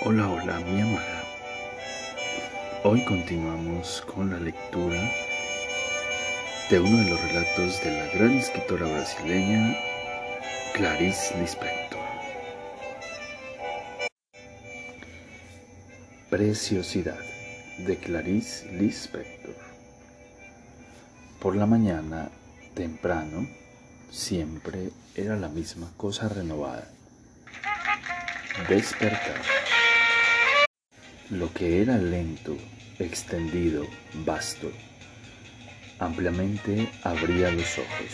Hola, hola, mi amada. Hoy continuamos con la lectura de uno de los relatos de la gran escritora brasileña Clarice Lispector. Preciosidad de Clarice Lispector. Por la mañana, temprano, siempre era la misma cosa renovada. Despertar. Lo que era lento, extendido, vasto, ampliamente abría los ojos.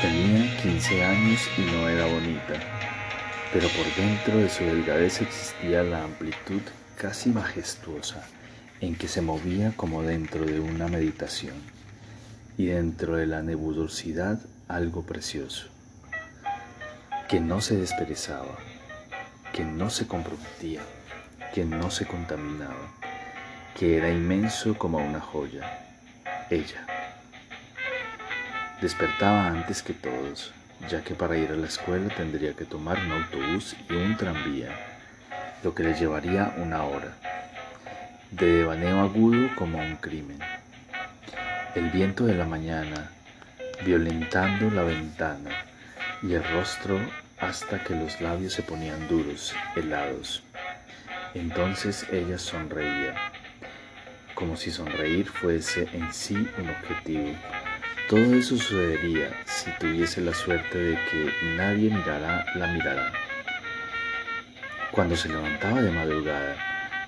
Tenía 15 años y no era bonita, pero por dentro de su delgadez existía la amplitud casi majestuosa en que se movía como dentro de una meditación y dentro de la nebulosidad algo precioso, que no se desperezaba, que no se comprometía que no se contaminaba, que era inmenso como una joya, ella. Despertaba antes que todos, ya que para ir a la escuela tendría que tomar un autobús y un tranvía, lo que le llevaría una hora, de devaneo agudo como un crimen. El viento de la mañana, violentando la ventana y el rostro hasta que los labios se ponían duros, helados. Entonces ella sonreía, como si sonreír fuese en sí un objetivo. Todo eso sucedería si tuviese la suerte de que nadie mirara la mirada. Cuando se levantaba de madrugada,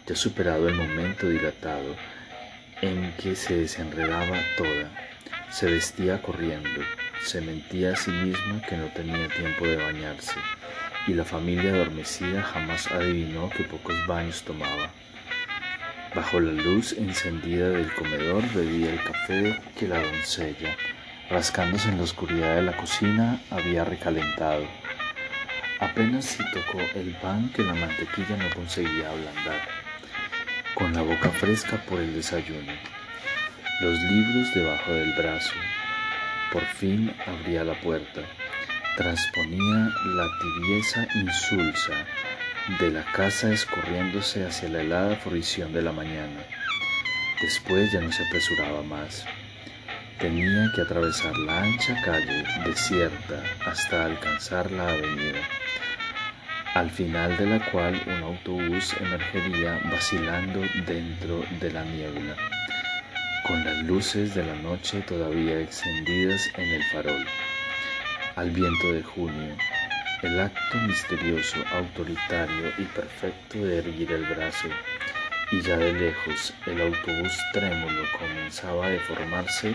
ya superado el momento dilatado en que se desenredaba toda, se vestía corriendo, se mentía a sí misma que no tenía tiempo de bañarse y la familia adormecida jamás adivinó que pocos baños tomaba. Bajo la luz encendida del comedor bebía el café que la doncella, rascándose en la oscuridad de la cocina, había recalentado. Apenas si tocó el pan que la mantequilla no conseguía ablandar, con la boca fresca por el desayuno, los libros debajo del brazo. Por fin abría la puerta transponía la tibieza insulsa de la casa escurriéndose hacia la helada fruición de la mañana. Después ya no se apresuraba más. Tenía que atravesar la ancha calle desierta hasta alcanzar la avenida, al final de la cual un autobús emergería vacilando dentro de la niebla, con las luces de la noche todavía encendidas en el farol al viento de junio, el acto misterioso, autoritario y perfecto de erguir el brazo, y ya de lejos el autobús trémulo comenzaba a deformarse,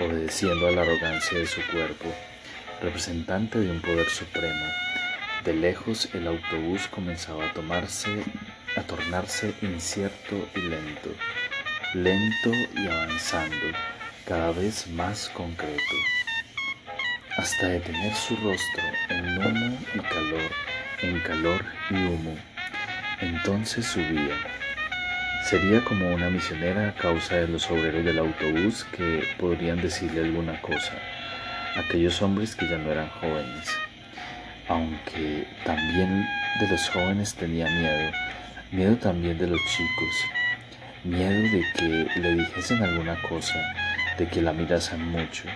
obedeciendo a la arrogancia de su cuerpo, representante de un poder supremo. De lejos el autobús comenzaba a tomarse, a tornarse incierto y lento, lento y avanzando, cada vez más concreto hasta detener su rostro en humo y calor, en calor y humo. Entonces subía. Sería como una misionera a causa de los obreros del autobús que podrían decirle alguna cosa, aquellos hombres que ya no eran jóvenes. Aunque también de los jóvenes tenía miedo, miedo también de los chicos, miedo de que le dijesen alguna cosa, de que la mirasen mucho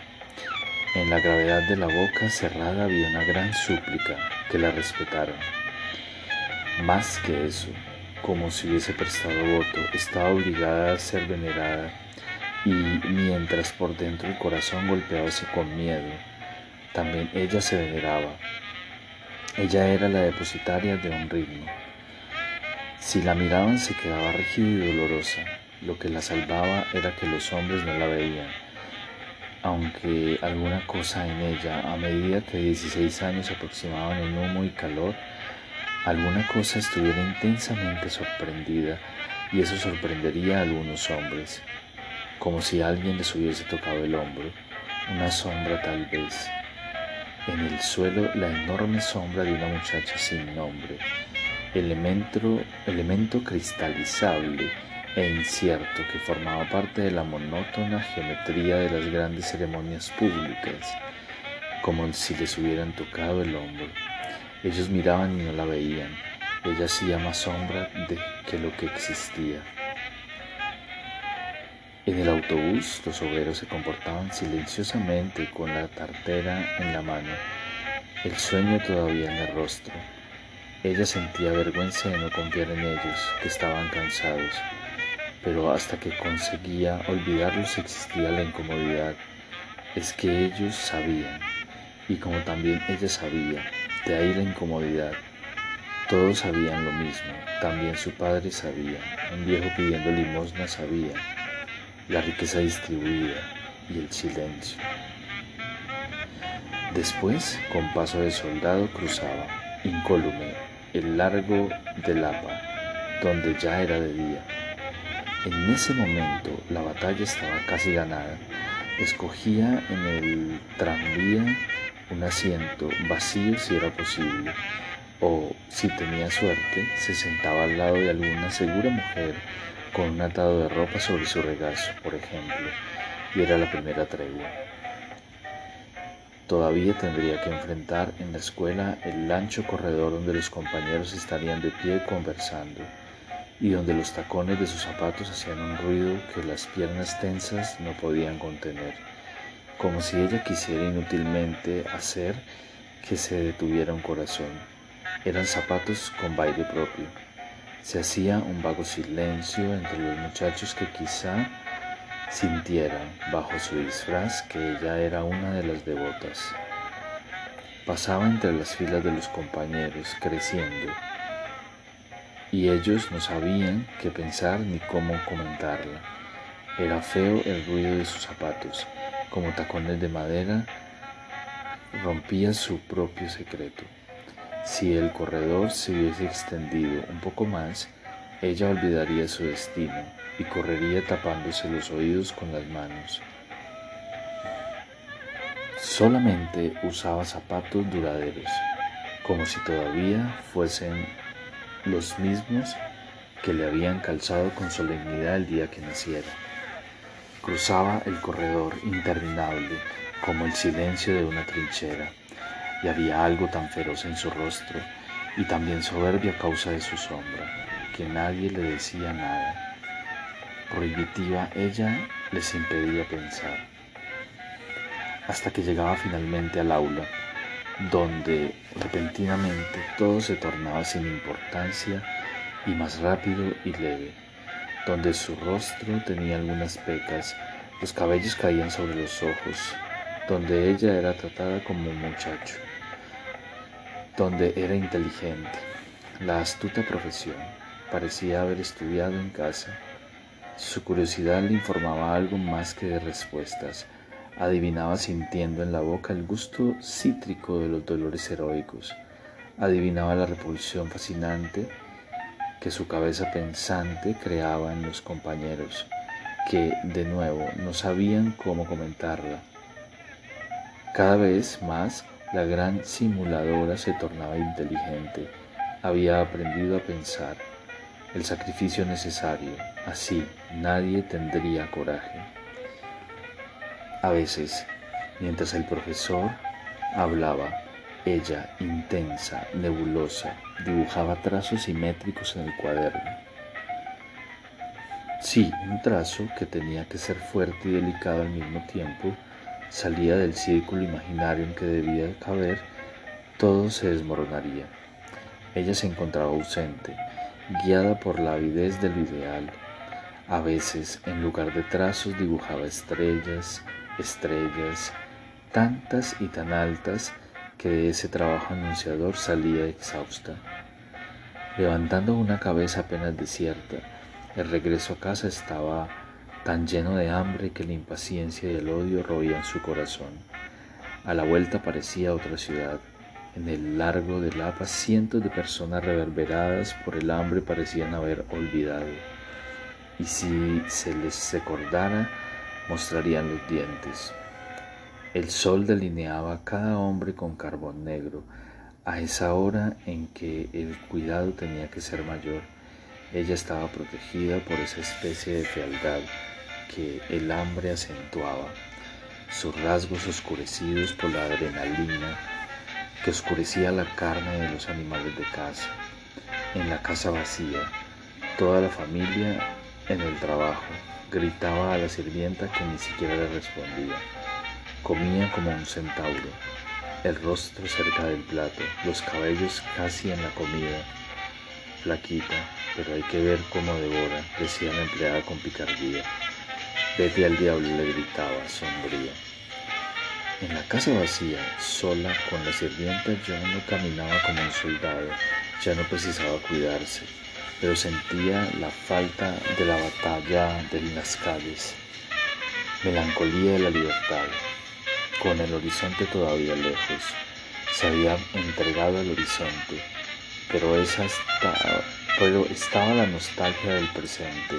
en la gravedad de la boca cerrada había una gran súplica que la respetaran. Más que eso, como si hubiese prestado voto, estaba obligada a ser venerada y mientras por dentro el corazón golpeábase con miedo, también ella se veneraba. Ella era la depositaria de un ritmo. Si la miraban se quedaba rígida y dolorosa. Lo que la salvaba era que los hombres no la veían aunque alguna cosa en ella, a medida que 16 años aproximaban en humo y calor, alguna cosa estuviera intensamente sorprendida y eso sorprendería a algunos hombres, como si alguien les hubiese tocado el hombro, una sombra tal vez. En el suelo la enorme sombra de una muchacha sin nombre, elemento, elemento cristalizable e incierto que formaba parte de la monótona geometría de las grandes ceremonias públicas, como si les hubieran tocado el hombro. Ellos miraban y no la veían, ella hacía más sombra de que lo que existía. En el autobús los obreros se comportaban silenciosamente con la tartera en la mano, el sueño todavía en el rostro. Ella sentía vergüenza de no confiar en ellos, que estaban cansados, pero hasta que conseguía olvidarlos existía la incomodidad. Es que ellos sabían, y como también ella sabía, de ahí la incomodidad. Todos sabían lo mismo, también su padre sabía, un viejo pidiendo limosna sabía, la riqueza distribuida y el silencio. Después, con paso de soldado, cruzaba, incólume, el largo del Lapa, donde ya era de día. En ese momento la batalla estaba casi ganada. Escogía en el tranvía un asiento vacío si era posible, o si tenía suerte, se sentaba al lado de alguna segura mujer con un atado de ropa sobre su regazo, por ejemplo, y era la primera tregua. Todavía tendría que enfrentar en la escuela el ancho corredor donde los compañeros estarían de pie conversando y donde los tacones de sus zapatos hacían un ruido que las piernas tensas no podían contener, como si ella quisiera inútilmente hacer que se detuviera un corazón. Eran zapatos con baile propio se hacía un vago silencio entre los muchachos que quizá sintieran bajo su disfraz que ella era una de las devotas. Pasaba entre las filas de los compañeros, creciendo, y ellos no sabían qué pensar ni cómo comentarla. Era feo el ruido de sus zapatos, como tacones de madera, rompía su propio secreto. Si el corredor se hubiese extendido un poco más, ella olvidaría su destino y correría tapándose los oídos con las manos. Solamente usaba zapatos duraderos, como si todavía fuesen los mismos que le habían calzado con solemnidad el día que naciera. Cruzaba el corredor interminable como el silencio de una trinchera y había algo tan feroz en su rostro y también soberbio a causa de su sombra, que nadie le decía nada. Prohibitiva ella les impedía pensar, hasta que llegaba finalmente al aula, donde repentinamente todo se tornaba sin importancia y más rápido y leve, donde su rostro tenía algunas pecas, los cabellos caían sobre los ojos, donde ella era tratada como un muchacho, donde era inteligente. La astuta profesión parecía haber estudiado en casa. Su curiosidad le informaba algo más que de respuestas. Adivinaba sintiendo en la boca el gusto cítrico de los dolores heroicos. Adivinaba la repulsión fascinante que su cabeza pensante creaba en los compañeros, que, de nuevo, no sabían cómo comentarla cada vez más la gran simuladora se tornaba inteligente, había aprendido a pensar el sacrificio necesario, así nadie tendría coraje. A veces, mientras el profesor hablaba, ella, intensa, nebulosa, dibujaba trazos simétricos en el cuaderno. Sí, un trazo que tenía que ser fuerte y delicado al mismo tiempo, salía del círculo imaginario en que debía caber, todo se desmoronaría. Ella se encontraba ausente, guiada por la avidez del ideal. A veces, en lugar de trazos, dibujaba estrellas, estrellas, tantas y tan altas que de ese trabajo anunciador salía exhausta. Levantando una cabeza apenas desierta, el regreso a casa estaba tan lleno de hambre que la impaciencia y el odio roían su corazón. A la vuelta parecía otra ciudad. En el largo de Lapa cientos de personas reverberadas por el hambre parecían haber olvidado. Y si se les recordara, mostrarían los dientes. El sol delineaba cada hombre con carbón negro, a esa hora en que el cuidado tenía que ser mayor. Ella estaba protegida por esa especie de fealdad que el hambre acentuaba, sus rasgos oscurecidos por la adrenalina que oscurecía la carne de los animales de caza. En la casa vacía, toda la familia en el trabajo gritaba a la sirvienta que ni siquiera le respondía. Comía como un centauro, el rostro cerca del plato, los cabellos casi en la comida. Flaquita, pero hay que ver cómo devora, decía la empleada con picardía. Vete al diablo, le gritaba, sombría. En la casa vacía, sola, con la sirvienta, yo no caminaba como un soldado, ya no precisaba cuidarse, pero sentía la falta de la batalla de las calles, melancolía de la libertad, con el horizonte todavía lejos. Se había entregado al horizonte, pero, esa estaba, pero estaba la nostalgia del presente,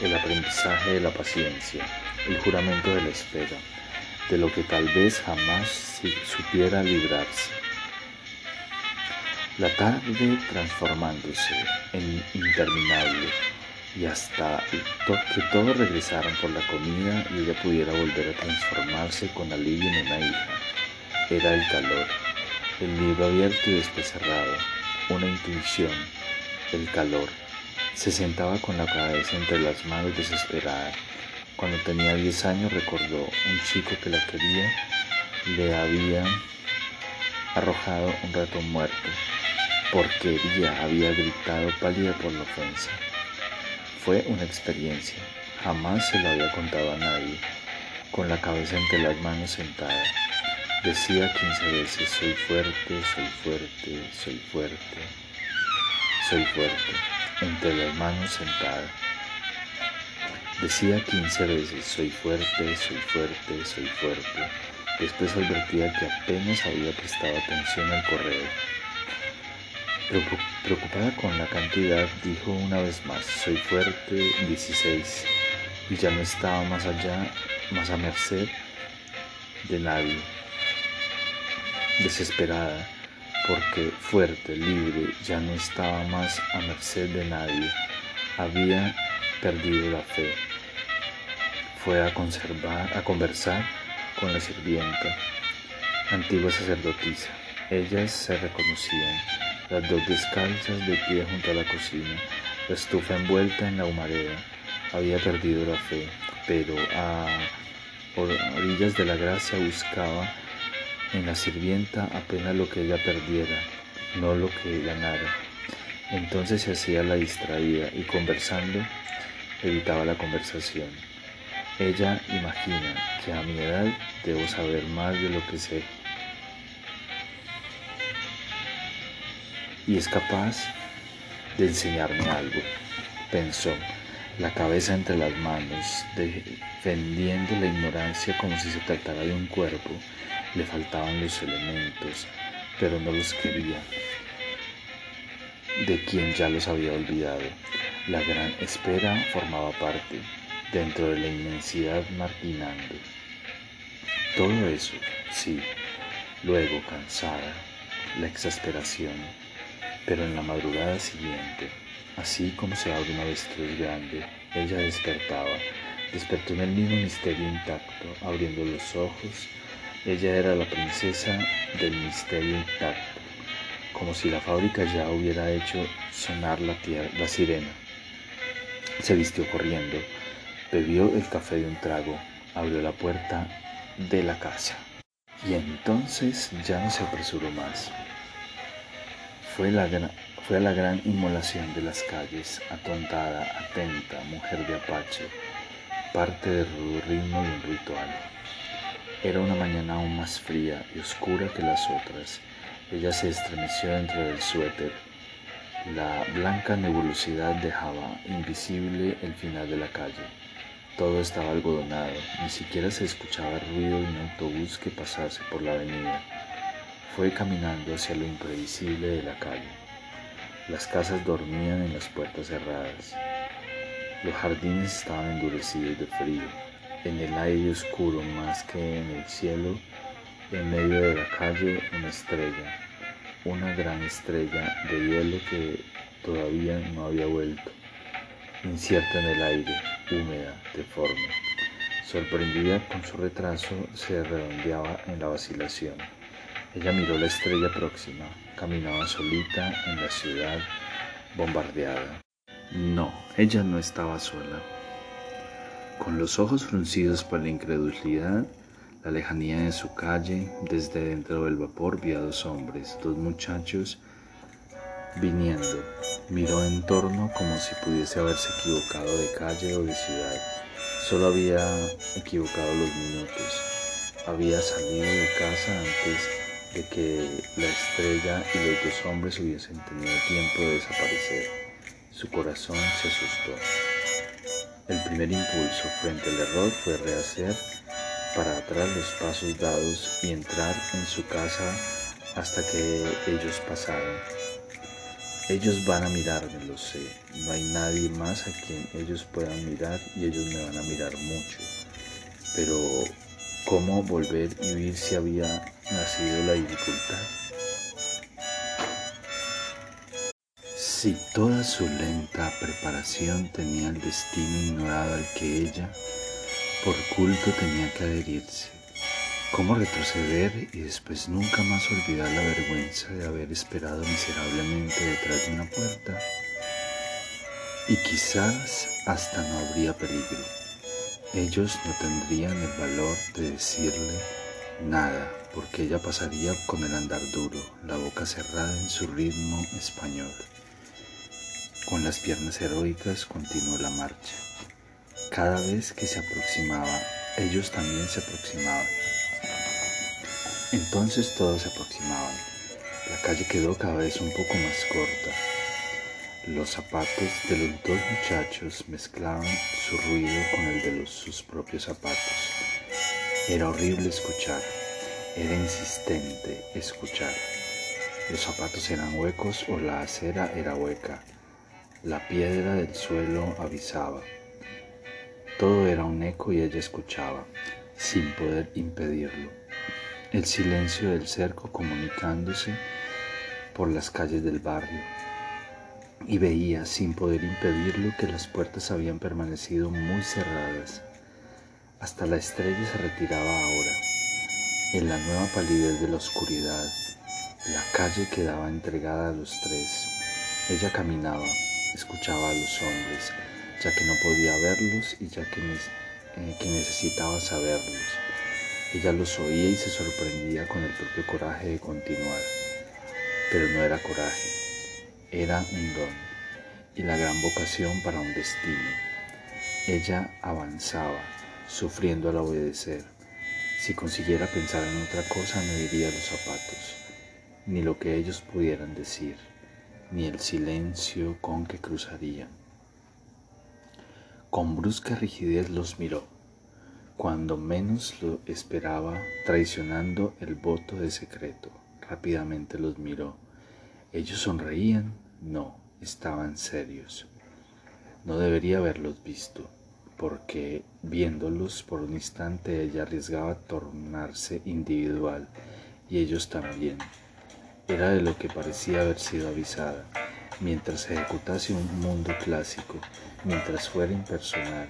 el aprendizaje de la paciencia, el juramento de la espera, de lo que tal vez jamás supiera librarse. La tarde transformándose en interminable y hasta que todos regresaran por la comida y ella pudiera volver a transformarse con alivio en una hija. Era el calor, el libro abierto y después cerrado, una intuición, el calor. Se sentaba con la cabeza entre las manos desesperada. Cuando tenía 10 años recordó un chico que la quería, le había arrojado un ratón muerto. Porquería, había gritado pálida por la ofensa. Fue una experiencia, jamás se lo había contado a nadie, con la cabeza entre las manos sentada. Decía quince veces, soy fuerte, soy fuerte, soy fuerte, soy fuerte, entre las manos sentada. Decía quince veces, soy fuerte, soy fuerte, soy fuerte. Después advertía que apenas había prestado atención al correo. Preocupada con la cantidad, dijo una vez más, soy fuerte 16, y ya no estaba más allá, más a merced de nadie desesperada, porque fuerte, libre, ya no estaba más a merced de nadie, había perdido la fe. Fue a conservar, a conversar con la sirvienta, antigua sacerdotisa. Ellas se reconocían, las dos descalzas de pie junto a la cocina, la estufa envuelta en la humareda. Había perdido la fe, pero a orillas de la gracia buscaba en la sirvienta apenas lo que ella perdiera, no lo que ganara. Entonces se hacía la distraída y conversando evitaba la conversación. Ella imagina que a mi edad debo saber más de lo que sé. Y es capaz de enseñarme algo, pensó, la cabeza entre las manos, defendiendo la ignorancia como si se tratara de un cuerpo le faltaban los elementos, pero no los quería, de quien ya los había olvidado. La gran espera formaba parte, dentro de la inmensidad marginando. Todo eso, sí, luego cansada, la exasperación, pero en la madrugada siguiente, así como se abre una avestruz grande, ella despertaba, despertó en el mismo misterio intacto, abriendo los ojos, ella era la princesa del misterio intacto, como si la fábrica ya hubiera hecho sonar la sirena. Se vistió corriendo, bebió el café de un trago, abrió la puerta de la casa. Y entonces ya no se apresuró más. Fue, la fue la gran inmolación de las calles, atontada, atenta, mujer de Apache, parte del ritmo de un ritual. Era una mañana aún más fría y oscura que las otras. Ella se estremeció dentro del suéter. La blanca nebulosidad dejaba invisible el final de la calle. Todo estaba algodonado, ni siquiera se escuchaba ruido de un autobús que pasase por la avenida. Fue caminando hacia lo imprevisible de la calle. Las casas dormían en las puertas cerradas. Los jardines estaban endurecidos de frío en el aire oscuro más que en el cielo, en medio de la calle una estrella, una gran estrella de hielo que todavía no había vuelto, incierta en el aire, húmeda, deforme. Sorprendida con su retraso, se redondeaba en la vacilación. Ella miró la estrella próxima, caminaba solita en la ciudad bombardeada. No, ella no estaba sola. Con los ojos fruncidos por la incredulidad, la lejanía de su calle, desde dentro del vapor vi a dos hombres, dos muchachos viniendo. Miró en torno como si pudiese haberse equivocado de calle o de ciudad. Solo había equivocado los minutos. Había salido de casa antes de que la estrella y los dos hombres hubiesen tenido tiempo de desaparecer. Su corazón se asustó. El primer impulso frente al error fue rehacer para atrás los pasos dados y entrar en su casa hasta que ellos pasaran. Ellos van a mirarme, lo sé. No hay nadie más a quien ellos puedan mirar y ellos me van a mirar mucho. Pero, ¿cómo volver y vivir si había nacido la dificultad? Si toda su lenta preparación tenía el destino ignorado al que ella, por culto, tenía que adherirse, ¿Cómo retroceder y después nunca más olvidar la vergüenza de haber esperado miserablemente detrás de una puerta? Y quizás hasta no habría peligro. Ellos no tendrían el valor de decirle nada, porque ella pasaría con el andar duro, la boca cerrada en su ritmo español. Con las piernas heroicas continuó la marcha. Cada vez que se aproximaba, ellos también se aproximaban. Entonces todos se aproximaban. La calle quedó cada vez un poco más corta. Los zapatos de los dos muchachos mezclaban su ruido con el de sus propios zapatos. Era horrible escuchar, era insistente escuchar. Los zapatos eran huecos o la acera era hueca. La piedra del suelo avisaba. Todo era un eco y ella escuchaba, sin poder impedirlo el silencio del cerco comunicándose por las calles del barrio y veía sin poder impedirlo que las puertas habían permanecido muy cerradas. Hasta la estrella se retiraba ahora. En la nueva palidez de la oscuridad, la calle quedaba entregada a los tres. Ella caminaba, escuchaba a los hombres, ya que no podía verlos y ya que, eh, que necesitaba saberlos. Ella los oía y se sorprendía con el propio coraje de continuar. Pero no era coraje, era un don y la gran vocación para un destino. Ella avanzaba, sufriendo al obedecer. Si consiguiera pensar en otra cosa, no diría los zapatos, ni lo que ellos pudieran decir, ni el silencio con que cruzarían. Con brusca rigidez los miró cuando menos lo esperaba, traicionando el voto de secreto. Rápidamente los miró. ¿Ellos sonreían? No, estaban serios. No debería haberlos visto, porque viéndolos por un instante ella arriesgaba tornarse individual, y ellos también. Era de lo que parecía haber sido avisada, mientras ejecutase un mundo clásico, mientras fuera impersonal,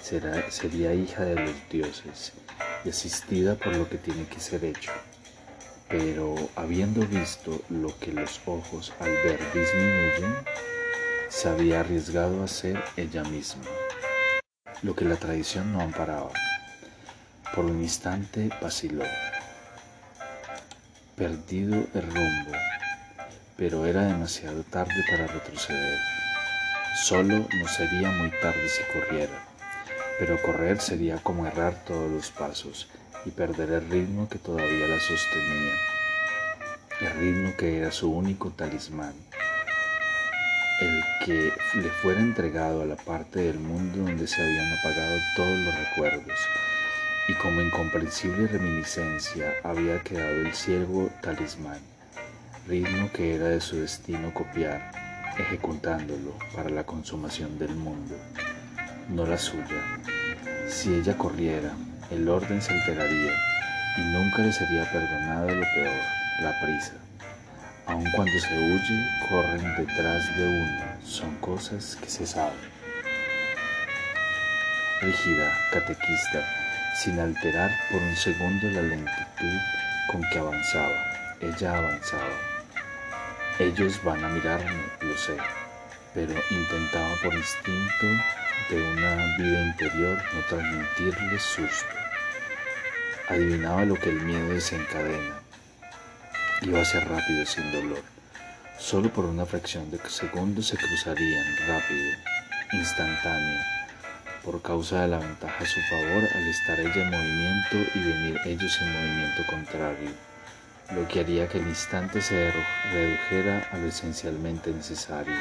sería hija de los dioses y asistida por lo que tiene que ser hecho. Pero habiendo visto lo que los ojos al ver disminuyen, se había arriesgado a ser ella misma, lo que la tradición no amparaba. Por un instante vaciló, perdido el rumbo, pero era demasiado tarde para retroceder. Solo no sería muy tarde si corriera pero correr sería como errar todos los pasos y perder el ritmo que todavía la sostenía, el ritmo que era su único talismán, el que le fuera entregado a la parte del mundo donde se habían apagado todos los recuerdos, y como incomprensible reminiscencia había quedado el ciego talismán, ritmo que era de su destino copiar, ejecutándolo para la consumación del mundo. No la suya. Si ella corriera, el orden se alteraría y nunca le sería perdonado lo peor, la prisa. Aun cuando se huye, corren detrás de uno, son cosas que se saben. Rígida, catequista, sin alterar por un segundo la lentitud con que avanzaba, ella avanzaba. Ellos van a mirarme, lo sé, pero intentaba por instinto de una vida interior no transmitirle susto. Adivinaba lo que el miedo desencadena. Iba a ser rápido sin dolor. Solo por una fracción de segundos se cruzarían rápido, instantáneo, por causa de la ventaja a su favor al estar ella en movimiento y venir ellos en movimiento contrario, lo que haría que el instante se redujera a lo esencialmente necesario.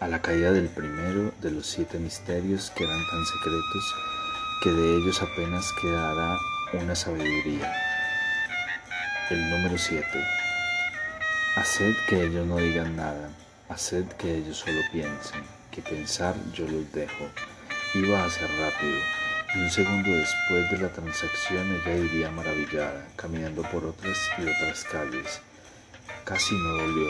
A la caída del primero de los siete misterios que eran tan secretos que de ellos apenas quedará una sabiduría. El número siete. Haced que ellos no digan nada, haced que ellos solo piensen pensar yo los dejo. Iba a ser rápido, y un segundo después de la transacción ella iría maravillada, caminando por otras y otras calles. Casi no dolió,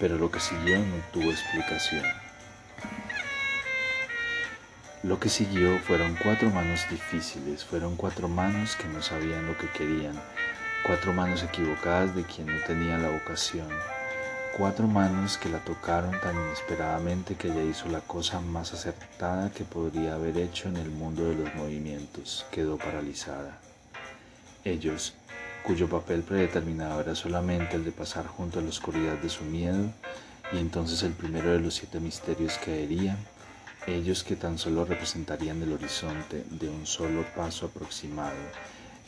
pero lo que siguió no tuvo explicación. Lo que siguió fueron cuatro manos difíciles, fueron cuatro manos que no sabían lo que querían, cuatro manos equivocadas de quien no tenía la vocación cuatro manos que la tocaron tan inesperadamente que ella hizo la cosa más acertada que podría haber hecho en el mundo de los movimientos. Quedó paralizada. Ellos, cuyo papel predeterminado era solamente el de pasar junto a la oscuridad de su miedo, y entonces el primero de los siete misterios caería, ellos que tan solo representarían el horizonte de un solo paso aproximado,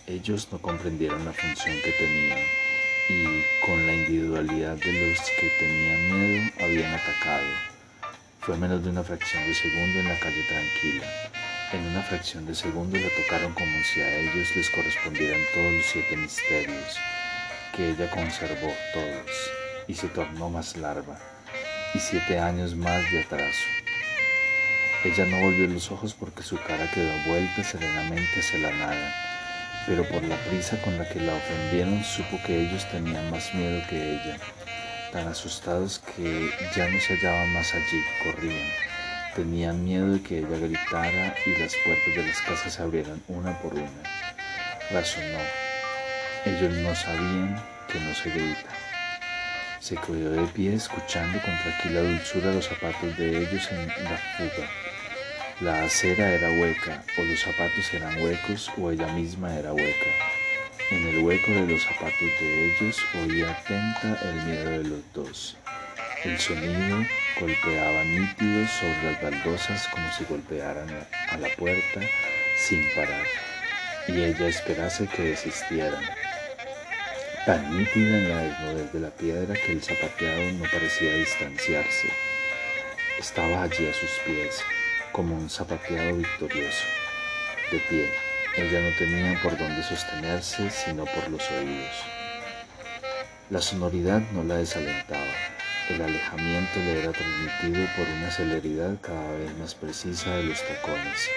ellos no comprendieron la función que tenían y con la individualidad de los que tenían miedo habían atacado. Fue menos de una fracción de segundo en la calle tranquila. En una fracción de segundo la tocaron como si a ellos les correspondieran todos los siete misterios, que ella conservó todos y se tornó más larva, y siete años más de atraso. Ella no volvió los ojos porque su cara quedó vuelta serenamente hacia la nada pero por la prisa con la que la ofendieron supo que ellos tenían más miedo que ella, tan asustados que ya no se hallaban más allí, corrían. Tenían miedo de que ella gritara y las puertas de las casas se abrieran una por una. Razonó. Ellos no sabían que no se grita. Se quedó de pie escuchando con tranquila dulzura los zapatos de ellos en la fuga la acera era hueca, o los zapatos eran huecos, o ella misma era hueca. En el hueco de los zapatos de ellos oía atenta el miedo de los dos. El sonido golpeaba nítido sobre las baldosas como si golpearan a la puerta sin parar, y ella esperase que desistieran. Tan nítida en la desnudez de la piedra que el zapateado no parecía distanciarse. Estaba allí a sus pies, como un zapateado victorioso. De pie, ella no tenía por dónde sostenerse sino por los oídos. La sonoridad no la desalentaba, el alejamiento le era transmitido por una celeridad cada vez más precisa de los tacones.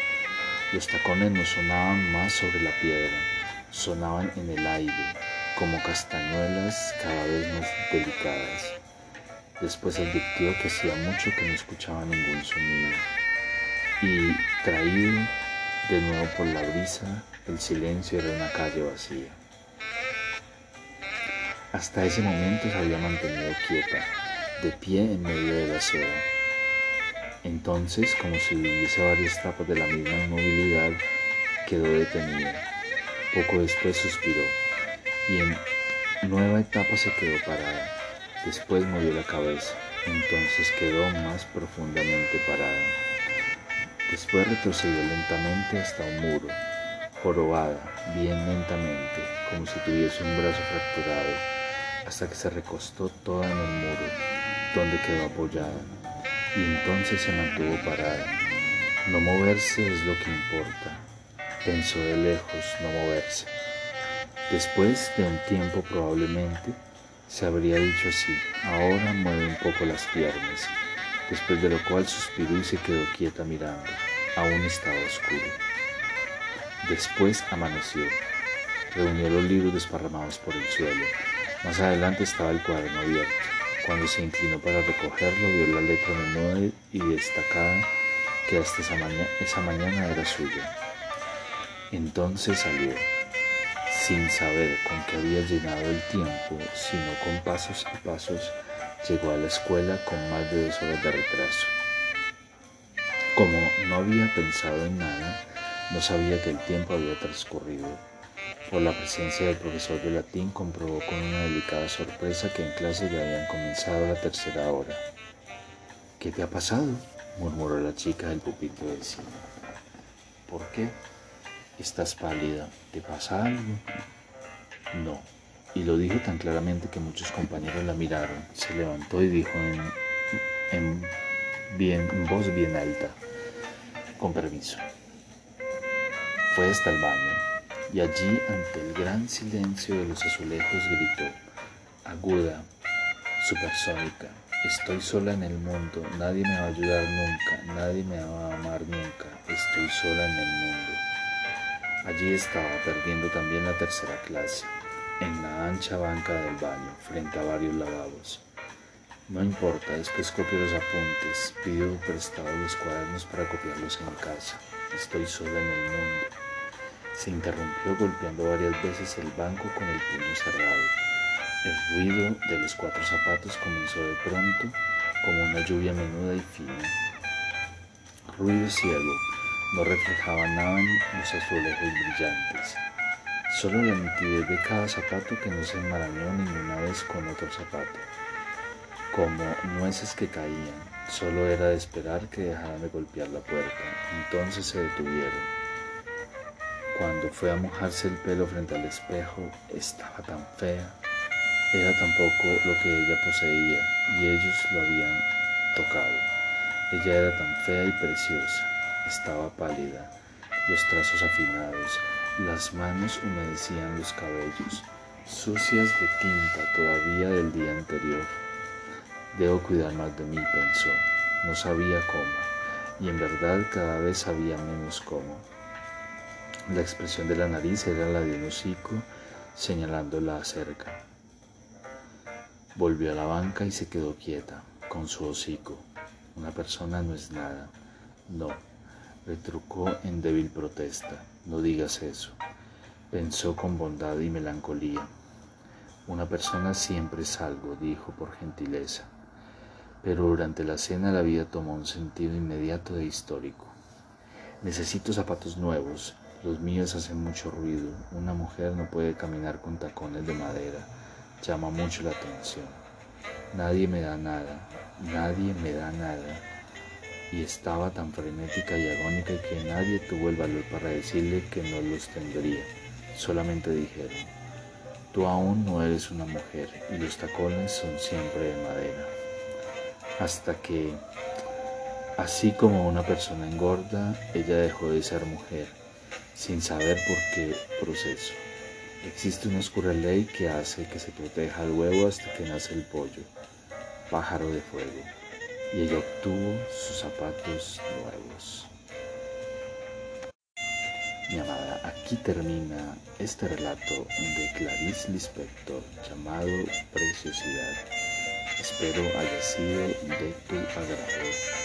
Los tacones no sonaban más sobre la piedra, sonaban en el aire, como castañuelas cada vez más delicadas. Después advirtió que hacía mucho que no escuchaba ningún sonido y traído de nuevo por la brisa, el silencio era una calle vacía. Hasta ese momento se había mantenido quieta, de pie en medio de la acera. Entonces, como si viviese varias etapas de la misma inmovilidad, quedó detenida. Poco después suspiró y en nueva etapa se quedó parada. Después movió la cabeza, entonces quedó más profundamente parada. Después retrocedió lentamente hasta un muro, jorobada, bien lentamente, como si tuviese un brazo fracturado, hasta que se recostó toda en el muro, donde quedó apoyada, y entonces se mantuvo parada. No moverse es lo que importa, pensó de lejos, no moverse. Después de un tiempo probablemente, se habría dicho así, ahora mueve un poco las piernas, después de lo cual suspiró y se quedó quieta mirando. Aún estaba oscuro. Después amaneció. Reunió los libros desparramados por el suelo. Más adelante estaba el cuaderno abierto. Cuando se inclinó para recogerlo, vio la letra menuda y destacada que hasta esa, esa mañana era suya. Entonces salió, sin saber con qué había llenado el tiempo, sino con pasos y pasos llegó a la escuela con más de dos horas de retraso. Como no había pensado en nada, no sabía que el tiempo había transcurrido. Por la presencia del profesor de latín comprobó con una delicada sorpresa que en clase ya habían comenzado la tercera hora. ¿Qué te ha pasado? murmuró la chica del pupitre del cine. ¿Por qué? Estás pálida. ¿Te pasa algo? No. Y lo dijo tan claramente que muchos compañeros la miraron. Se levantó y dijo en, bien, en voz bien alta, con permiso. Fue hasta el baño y allí, ante el gran silencio de los azulejos, gritó, aguda, supersónica, estoy sola en el mundo, nadie me va a ayudar nunca, nadie me va a amar nunca, estoy sola en el mundo. Allí estaba perdiendo también la tercera clase, en la ancha banca del baño, frente a varios lavabos. No importa, después copio los apuntes, pido prestado los cuadernos para copiarlos en casa. Estoy sola en el mundo. Se interrumpió golpeando varias veces el banco con el puño cerrado. El ruido de los cuatro zapatos comenzó de pronto como una lluvia menuda y fina. Ruido ciego, no reflejaba nada en los azulejos brillantes. Solo la nitidez de cada zapato que no se enmarañó ninguna vez con otro zapato. Como nueces que caían, solo era de esperar que dejaran de golpear la puerta. Entonces se detuvieron. Cuando fue a mojarse el pelo frente al espejo, estaba tan fea. Era tampoco lo que ella poseía y ellos lo habían tocado. Ella era tan fea y preciosa. Estaba pálida, los trazos afinados, las manos humedecían los cabellos, sucias de tinta todavía del día anterior. Debo cuidar más de mí, pensó. No sabía cómo, y en verdad cada vez sabía menos cómo. La expresión de la nariz era la de un hocico señalándola cerca. Volvió a la banca y se quedó quieta, con su hocico. Una persona no es nada. No, retrucó en débil protesta. No digas eso. Pensó con bondad y melancolía. Una persona siempre es algo, dijo por gentileza. Pero durante la cena la vida tomó un sentido inmediato e histórico. Necesito zapatos nuevos, los míos hacen mucho ruido. Una mujer no puede caminar con tacones de madera. Llama mucho la atención. Nadie me da nada. Nadie me da nada. Y estaba tan frenética y agónica que nadie tuvo el valor para decirle que no los tendría. Solamente dijeron, tú aún no eres una mujer y los tacones son siempre de madera. Hasta que, así como una persona engorda, ella dejó de ser mujer sin saber por qué proceso. Existe una oscura ley que hace que se proteja el huevo hasta que nace el pollo, pájaro de fuego, y ella obtuvo sus zapatos nuevos. Mi amada, aquí termina este relato de Clarice Lispector llamado Preciosidad. Espero haya sido de tu agrado.